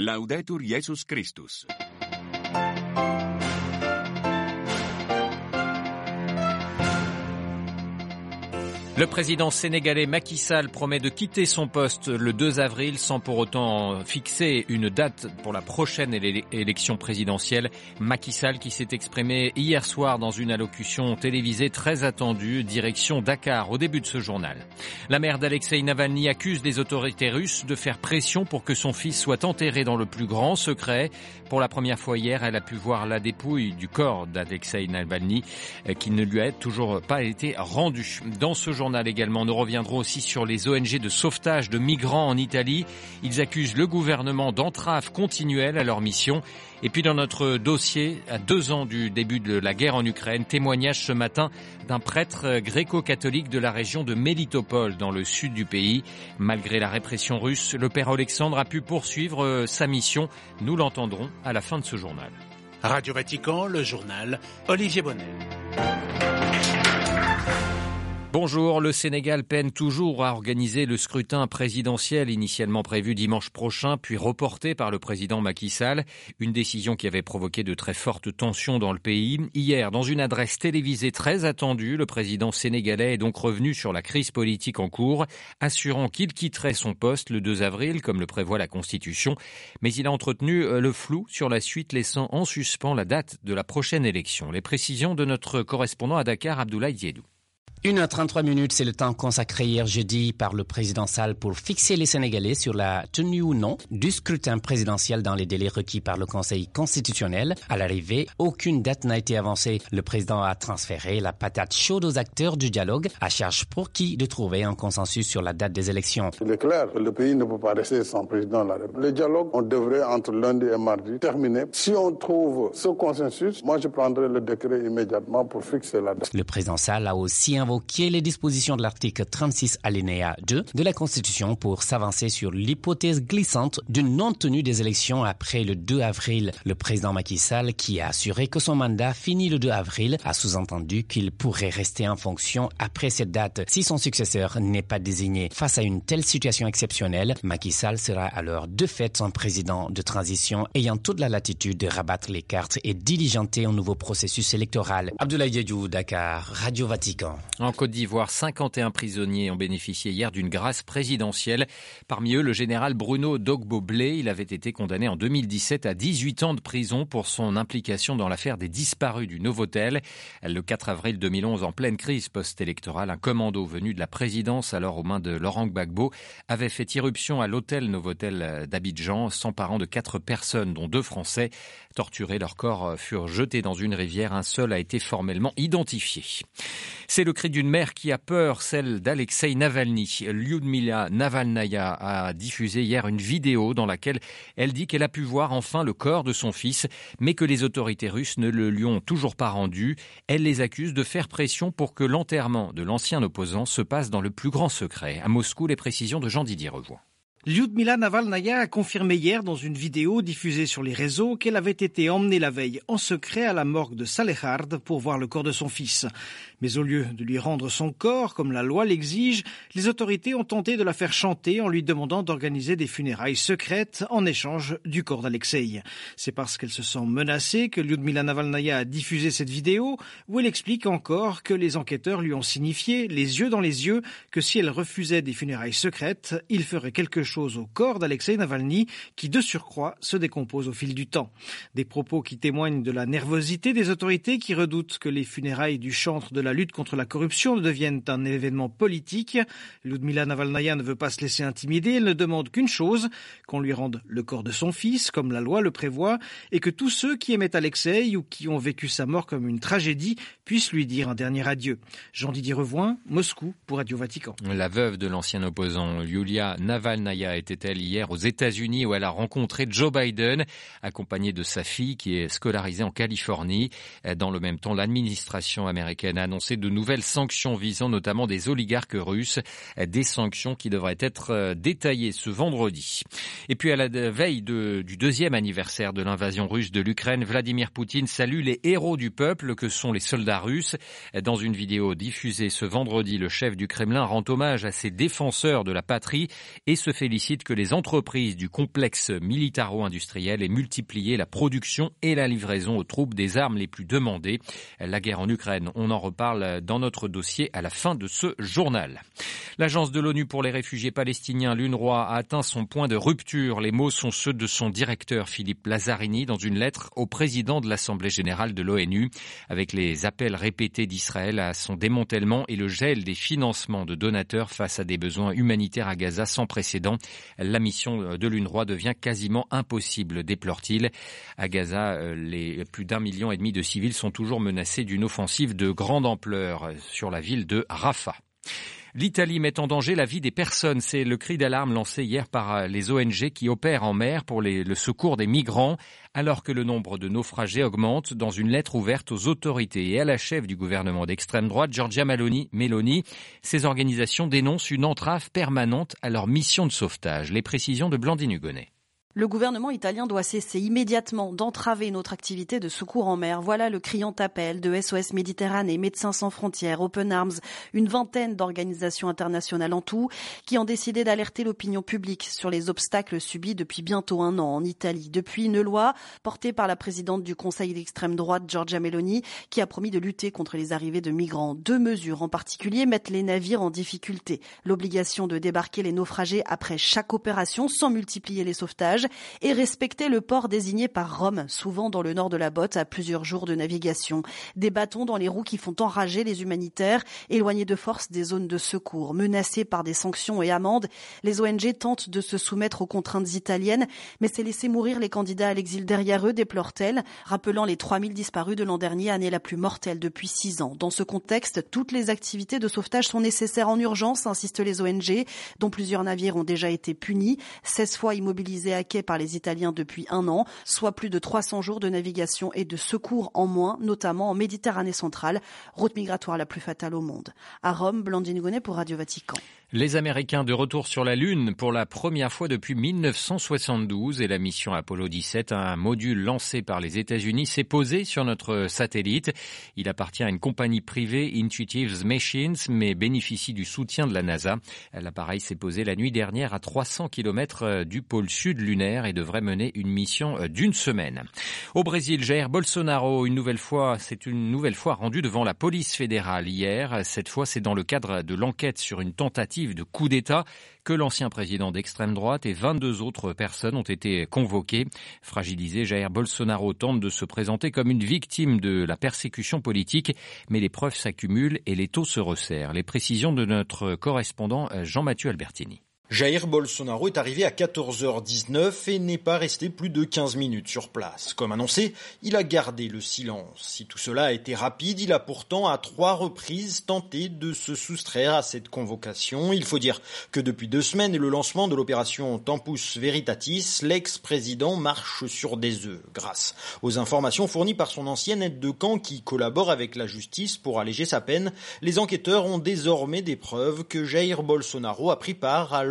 Laudetur Iesus Christus. Le président sénégalais Macky Sall promet de quitter son poste le 2 avril sans pour autant fixer une date pour la prochaine élection présidentielle. Macky Sall qui s'est exprimé hier soir dans une allocution télévisée très attendue, direction Dakar au début de ce journal. La mère d'Alexei Navalny accuse les autorités russes de faire pression pour que son fils soit enterré dans le plus grand secret. Pour la première fois hier, elle a pu voir la dépouille du corps d'Alexei Navalny qui ne lui a toujours pas été rendu. Dans ce journal, également. Nous reviendrons aussi sur les ONG de sauvetage de migrants en Italie. Ils accusent le gouvernement d'entrave continuelle à leur mission. Et puis dans notre dossier, à deux ans du début de la guerre en Ukraine, témoignage ce matin d'un prêtre gréco-catholique de la région de Melitopol dans le sud du pays. Malgré la répression russe, le père Alexandre a pu poursuivre euh, sa mission. Nous l'entendrons à la fin de ce journal. Radio Vatican, le journal Olivier Bonnet. Bonjour, le Sénégal peine toujours à organiser le scrutin présidentiel initialement prévu dimanche prochain, puis reporté par le président Macky Sall, une décision qui avait provoqué de très fortes tensions dans le pays. Hier, dans une adresse télévisée très attendue, le président sénégalais est donc revenu sur la crise politique en cours, assurant qu'il quitterait son poste le 2 avril, comme le prévoit la Constitution, mais il a entretenu euh, le flou sur la suite, laissant en suspens la date de la prochaine élection. Les précisions de notre correspondant à Dakar, Abdoulaye Diédou. Une heure 33 minutes, c'est le temps consacré hier jeudi par le président Sall pour fixer les Sénégalais sur la tenue ou non du scrutin présidentiel dans les délais requis par le Conseil constitutionnel. À l'arrivée, aucune date n'a été avancée. Le président a transféré la patate chaude aux acteurs du dialogue, à charge pour qui de trouver un consensus sur la date des élections. Il est clair que le pays ne peut pas rester sans président de la République. Le dialogue, on devrait entre lundi et mardi terminer. Si on trouve ce consensus, moi je prendrai le décret immédiatement pour fixer la date. Le président Sall a aussi invoquer les dispositions de l'article 36 alinéa 2 de la Constitution pour s'avancer sur l'hypothèse glissante d'une non-tenue des élections après le 2 avril. Le président Macky Sall, qui a assuré que son mandat finit le 2 avril, a sous-entendu qu'il pourrait rester en fonction après cette date si son successeur n'est pas désigné. Face à une telle situation exceptionnelle, Macky Sall sera alors de fait son président de transition ayant toute la latitude de rabattre les cartes et diligenter un nouveau processus électoral. Abdoulaye Diédou, Dakar, Radio Vatican. En Côte d'Ivoire, 51 prisonniers ont bénéficié hier d'une grâce présidentielle. Parmi eux, le général Bruno Dogbo-Blé. Il avait été condamné en 2017 à 18 ans de prison pour son implication dans l'affaire des disparus du Novotel. Le 4 avril 2011, en pleine crise post-électorale, un commando venu de la présidence, alors aux mains de Laurent Gbagbo, avait fait irruption à l'hôtel Novotel d'Abidjan, s'emparant de quatre personnes, dont deux Français. Torturés, leurs corps furent jetés dans une rivière. Un seul a été formellement identifié. C'est le d'une mère qui a peur, celle d'Alexei Navalny. Lyudmila Navalnaya a diffusé hier une vidéo dans laquelle elle dit qu'elle a pu voir enfin le corps de son fils, mais que les autorités russes ne le lui ont toujours pas rendu. Elle les accuse de faire pression pour que l'enterrement de l'ancien opposant se passe dans le plus grand secret. À Moscou, les précisions de Jean-Didier Revoix. Lyudmila Navalnaya a confirmé hier dans une vidéo diffusée sur les réseaux qu'elle avait été emmenée la veille en secret à la morgue de Salehard pour voir le corps de son fils. Mais au lieu de lui rendre son corps, comme la loi l'exige, les autorités ont tenté de la faire chanter en lui demandant d'organiser des funérailles secrètes en échange du corps d'Alexei. C'est parce qu'elle se sent menacée que Lyudmila Navalnaya a diffusé cette vidéo où elle explique encore que les enquêteurs lui ont signifié, les yeux dans les yeux, que si elle refusait des funérailles secrètes, il ferait quelque chose au corps d'Alexei Navalny qui, de surcroît, se décompose au fil du temps. Des propos qui témoignent de la nervosité des autorités qui redoutent que les funérailles du chantre de la lutte contre la corruption deviennent un événement politique. Ludmila Navalnaya ne veut pas se laisser intimider, elle ne demande qu'une chose, qu'on lui rende le corps de son fils, comme la loi le prévoit, et que tous ceux qui aimaient Alexei ou qui ont vécu sa mort comme une tragédie puissent lui dire un dernier adieu. Jean-Didier Revoin, Moscou, pour Radio Vatican. La veuve de l'ancien opposant, Yulia Navalnaya, était-elle hier aux États-Unis où elle a rencontré Joe Biden, accompagnée de sa fille qui est scolarisée en Californie. Dans le même temps, l'administration américaine a annoncé de nouvelles sanctions visant notamment des oligarques russes, des sanctions qui devraient être euh, détaillées ce vendredi. Et puis à la veille de, du deuxième anniversaire de l'invasion russe de l'Ukraine, Vladimir Poutine salue les héros du peuple que sont les soldats russes. Dans une vidéo diffusée ce vendredi, le chef du Kremlin rend hommage à ces défenseurs de la patrie et se fait félicite que les entreprises du complexe militaro-industriel aient multiplié la production et la livraison aux troupes des armes les plus demandées. La guerre en Ukraine, on en reparle dans notre dossier à la fin de ce journal. L'agence de l'ONU pour les réfugiés palestiniens, l'UNRWA, a atteint son point de rupture. Les mots sont ceux de son directeur Philippe Lazzarini dans une lettre au président de l'Assemblée générale de l'ONU avec les appels répétés d'Israël à son démantèlement et le gel des financements de donateurs face à des besoins humanitaires à Gaza sans précédent. La mission de l'UNRWA devient quasiment impossible, déplore-t-il. À Gaza, euh, les plus d'un million et demi de civils sont toujours menacés d'une offensive de grande ampleur sur la ville de Rafah. L'Italie met en danger la vie des personnes. C'est le cri d'alarme lancé hier par euh, les ONG qui opèrent en mer pour le secours des migrants, alors que le nombre de naufragés augmente dans une lettre ouverte aux autorités et à la chef du gouvernement d'extrême droite, Giorgia Meloni. Meloni. Ces organisations dénoncent une entrave permanente à leur mission de sauvetage. Les précisions de Blandine Hugonnet. Le gouvernement italien doit cesser immédiatement d'entraver notre activité de secours en mer. Voilà le criant appel de SOS Méditerranée, Médecins sans frontières, Open Arms, une vingtaine d'organisations internationales en tout, qui ont décidé d'alerter l'opinion publique sur les obstacles subis depuis bientôt un an en Italie. Depuis une loi portée par la présidente du Conseil d'extrême droite, Giorgia Meloni, qui a promis de lutter contre les arrivées de migrants. Deux mesures en particulier mettent les navires en difficulté. L'obligation de débarquer les naufragés après chaque opération sans multiplier les sauvetages et respecter le port désigné par Rome, souvent dans le nord de la botte, à plusieurs jours de navigation. Des bâtons dans les roues qui font enrager les humanitaires, éloignés de force des zones de secours. Menacés par des sanctions et amendes, les ONG tentent de se soumettre aux contraintes italiennes, mais c'est laisser mourir les candidats à l'exil derrière eux, déplore-t-elle, rappelant les 3000 disparus de l'an dernier, année la plus mortelle depuis six ans. Dans ce contexte, toutes les activités de sauvetage sont nécessaires en urgence, insistent les ONG, dont plusieurs navires ont déjà été punis, 16 fois immobilisés à quai par les Italiens depuis un an, soit plus de 300 jours de navigation et de secours en moins, notamment en Méditerranée centrale, route migratoire la plus fatale au monde. À Rome, Blandine Gonnet pour Radio Vatican. Les Américains de retour sur la Lune pour la première fois depuis 1972 et la mission Apollo 17, un module lancé par les États-Unis, s'est posé sur notre satellite. Il appartient à une compagnie privée, Intuitive Machines, mais bénéficie du soutien de la NASA. L'appareil s'est posé la nuit dernière à 300 km du pôle sud lunaire et devrait mener une mission d'une semaine. Au Brésil, Jair Bolsonaro, une nouvelle fois, c'est une nouvelle fois rendu devant la police fédérale hier. Cette fois, c'est dans le cadre de l'enquête sur une tentative de coup d'État que l'ancien président d'extrême droite et 22 autres personnes ont été convoquées. Fragilisé, Jair Bolsonaro tente de se présenter comme une victime de la persécution politique, mais les preuves s'accumulent et les taux se resserrent. Les précisions de notre correspondant Jean-Mathieu Albertini. Jair Bolsonaro est arrivé à 14h19 et n'est pas resté plus de 15 minutes sur place. Comme annoncé, il a gardé le silence. Si tout cela a été rapide, il a pourtant à trois reprises tenté de se soustraire à cette convocation. Il faut dire que depuis deux semaines et le lancement de l'opération Tempus Veritatis, l'ex-président marche sur des œufs grâce aux informations fournies par son ancienne aide de camp qui collabore avec la justice pour alléger sa peine. Les enquêteurs ont désormais des preuves que Jair Bolsonaro a pris part à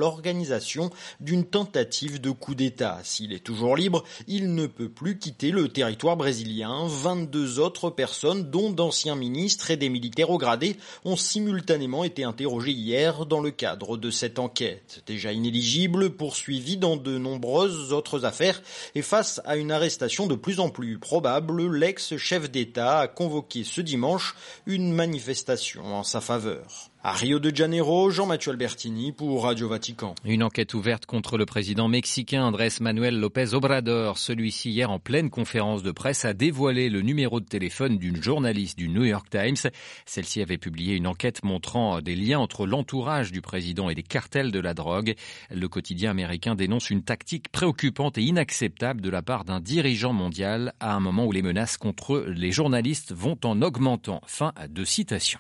d'une tentative de coup d'État. S'il est toujours libre, il ne peut plus quitter le territoire brésilien. 22 autres personnes, dont d'anciens ministres et des militaires au gradé, ont simultanément été interrogées hier dans le cadre de cette enquête. Déjà inéligible, poursuivi dans de nombreuses autres affaires et face à une arrestation de plus en plus probable, l'ex-chef d'État a convoqué ce dimanche une manifestation en sa faveur. À Rio de Janeiro, Jean-Mathieu Albertini pour Radio Vatican. Une enquête ouverte contre le président mexicain Andrés Manuel López Obrador. Celui-ci, hier, en pleine conférence de presse, a dévoilé le numéro de téléphone d'une journaliste du New York Times. Celle-ci avait publié une enquête montrant des liens entre l'entourage du président et des cartels de la drogue. Le quotidien américain dénonce une tactique préoccupante et inacceptable de la part d'un dirigeant mondial à un moment où les menaces contre les journalistes vont en augmentant. Fin de citation.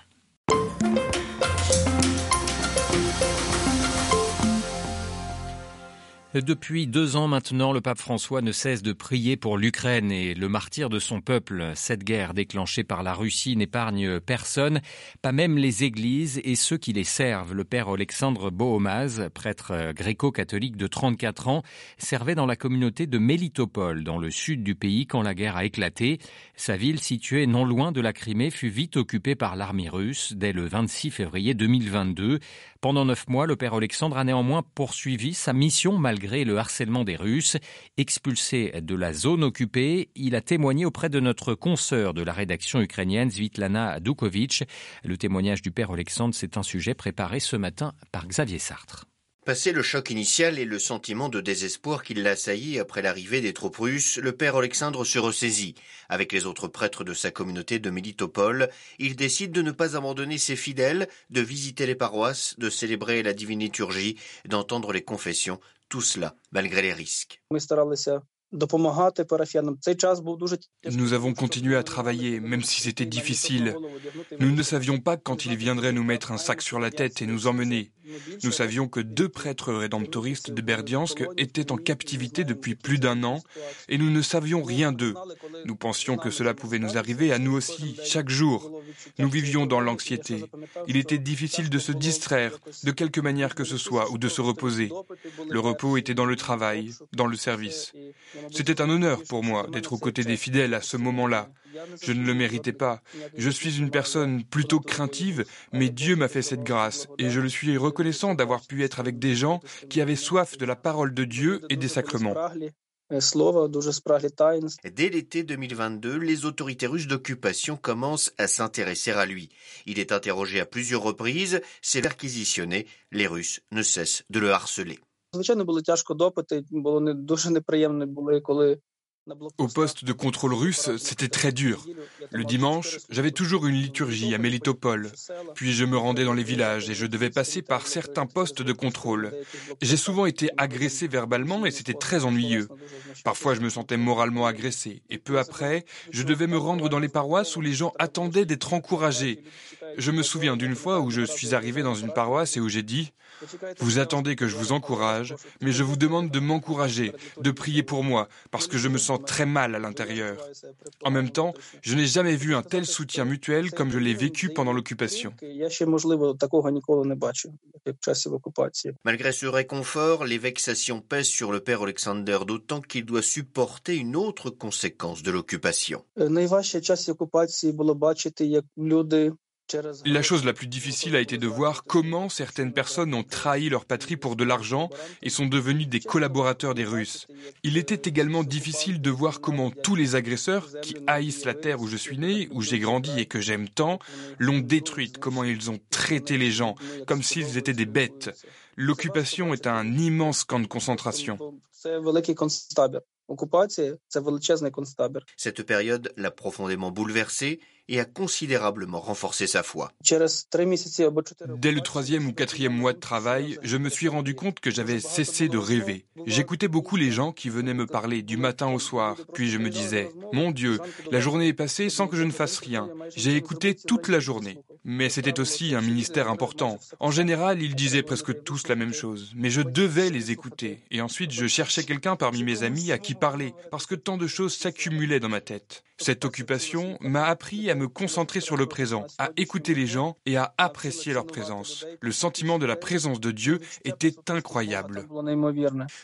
Depuis deux ans maintenant, le pape François ne cesse de prier pour l'Ukraine et le martyr de son peuple. Cette guerre déclenchée par la Russie n'épargne personne, pas même les églises et ceux qui les servent. Le père Alexandre Bohomaz, prêtre gréco-catholique de 34 ans, servait dans la communauté de Melitopol, dans le sud du pays, quand la guerre a éclaté. Sa ville, située non loin de la Crimée, fut vite occupée par l'armée russe dès le 26 février 2022. Pendant neuf mois, le père Alexandre a néanmoins poursuivi sa mission malgré le harcèlement des Russes. Expulsé de la zone occupée, il a témoigné auprès de notre consoeur de la rédaction ukrainienne Svitlana Dukovic. Le témoignage du père Alexandre, c'est un sujet préparé ce matin par Xavier Sartre. Passé le choc initial et le sentiment de désespoir qui l'assaillit après l'arrivée des troupes russes, le père Alexandre se ressaisit. Avec les autres prêtres de sa communauté de Militopol, il décide de ne pas abandonner ses fidèles, de visiter les paroisses, de célébrer la divine liturgie, d'entendre les confessions, tout cela malgré les risques. Nous avons continué à travailler, même si c'était difficile. Nous ne savions pas quand il viendrait nous mettre un sac sur la tête et nous emmener. Nous savions que deux prêtres rédemptoristes de Berdiansk étaient en captivité depuis plus d'un an et nous ne savions rien d'eux. Nous pensions que cela pouvait nous arriver à nous aussi, chaque jour. Nous vivions dans l'anxiété. Il était difficile de se distraire, de quelque manière que ce soit, ou de se reposer. Le repos était dans le travail, dans le service. C'était un honneur pour moi d'être aux côtés des fidèles à ce moment-là. Je ne le méritais pas. Je suis une personne plutôt craintive, mais Dieu m'a fait cette grâce et je le suis reconnaissant d'avoir pu être avec des gens qui avaient soif de la parole de Dieu et des sacrements. Dès l'été 2022, les autorités russes d'occupation commencent à s'intéresser à lui. Il est interrogé à plusieurs reprises, c'est perquisitionné, les Russes ne cessent de le harceler. Au poste de contrôle russe, c'était très dur. Le dimanche, j'avais toujours une liturgie à Melitopol. Puis je me rendais dans les villages et je devais passer par certains postes de contrôle. J'ai souvent été agressé verbalement et c'était très ennuyeux. Parfois, je me sentais moralement agressé. Et peu après, je devais me rendre dans les paroisses où les gens attendaient d'être encouragés. Je me souviens d'une fois où je suis arrivé dans une paroisse et où j'ai dit vous attendez que je vous encourage, mais je vous demande de m'encourager, de prier pour moi, parce que je me sens très mal à l'intérieur. En même temps, je n'ai jamais vu un tel soutien mutuel comme je l'ai vécu pendant l'occupation. Malgré ce réconfort, les vexations pèsent sur le père Alexander, d'autant qu'il doit supporter une autre conséquence de l'occupation. La chose la plus difficile a été de voir comment certaines personnes ont trahi leur patrie pour de l'argent et sont devenues des collaborateurs des Russes. Il était également difficile de voir comment tous les agresseurs, qui haïssent la terre où je suis né, où j'ai grandi et que j'aime tant, l'ont détruite, comment ils ont traité les gens, comme s'ils étaient des bêtes. L'occupation est un immense camp de concentration. Cette période l'a profondément bouleversé et a considérablement renforcé sa foi. Dès le troisième ou quatrième mois de travail, je me suis rendu compte que j'avais cessé de rêver. J'écoutais beaucoup les gens qui venaient me parler du matin au soir, puis je me disais, mon Dieu, la journée est passée sans que je ne fasse rien. J'ai écouté toute la journée. Mais c'était aussi un ministère important. En général, ils disaient presque tous la même chose, mais je devais les écouter. Et ensuite, je cherchais quelqu'un parmi mes amis à qui parler, parce que tant de choses s'accumulaient dans ma tête. Cette occupation m'a appris à me concentrer sur le présent, à écouter les gens et à apprécier leur présence. Le sentiment de la présence de Dieu était incroyable.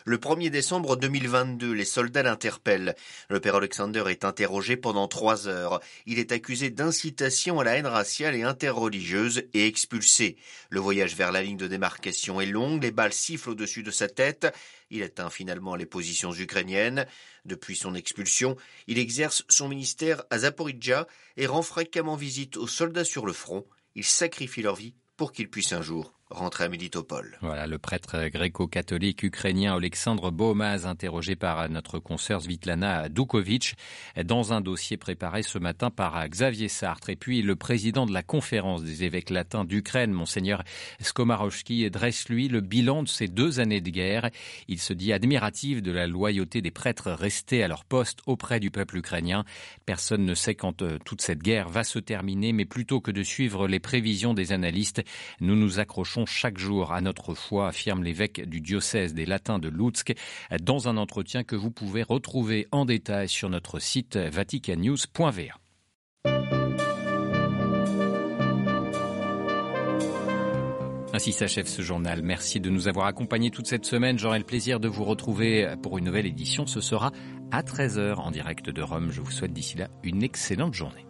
Le 1er décembre 2022, les soldats l'interpellent. Le père Alexander est interrogé pendant trois heures. Il est accusé d'incitation à la haine raciale et interreligieuse et expulsé. Le voyage vers la ligne de démarcation est long, les balles sifflent au-dessus de sa tête. Il atteint finalement les positions ukrainiennes. Depuis son expulsion, il exerce son ministère à Zaporizhia et rend fréquemment visite aux soldats sur le front. Il sacrifie leur vie pour qu'ils puissent un jour rentrer à Militopol. Voilà le prêtre gréco-catholique ukrainien Alexandre Baumaz, interrogé par notre consoeur Svitlana Dukovic dans un dossier préparé ce matin par Xavier Sartre. Et puis le président de la conférence des évêques latins d'Ukraine, monseigneur Skomarowski, dresse lui le bilan de ces deux années de guerre. Il se dit admiratif de la loyauté des prêtres restés à leur poste auprès du peuple ukrainien. Personne ne sait quand euh, toute cette guerre va se terminer, mais plutôt que de suivre les prévisions des analystes, nous nous accrochons chaque jour à notre foi, affirme l'évêque du diocèse des Latins de Lutsk, dans un entretien que vous pouvez retrouver en détail sur notre site vaticannews.va. Ainsi s'achève ce journal. Merci de nous avoir accompagnés toute cette semaine. J'aurai le plaisir de vous retrouver pour une nouvelle édition. Ce sera à 13h en direct de Rome. Je vous souhaite d'ici là une excellente journée.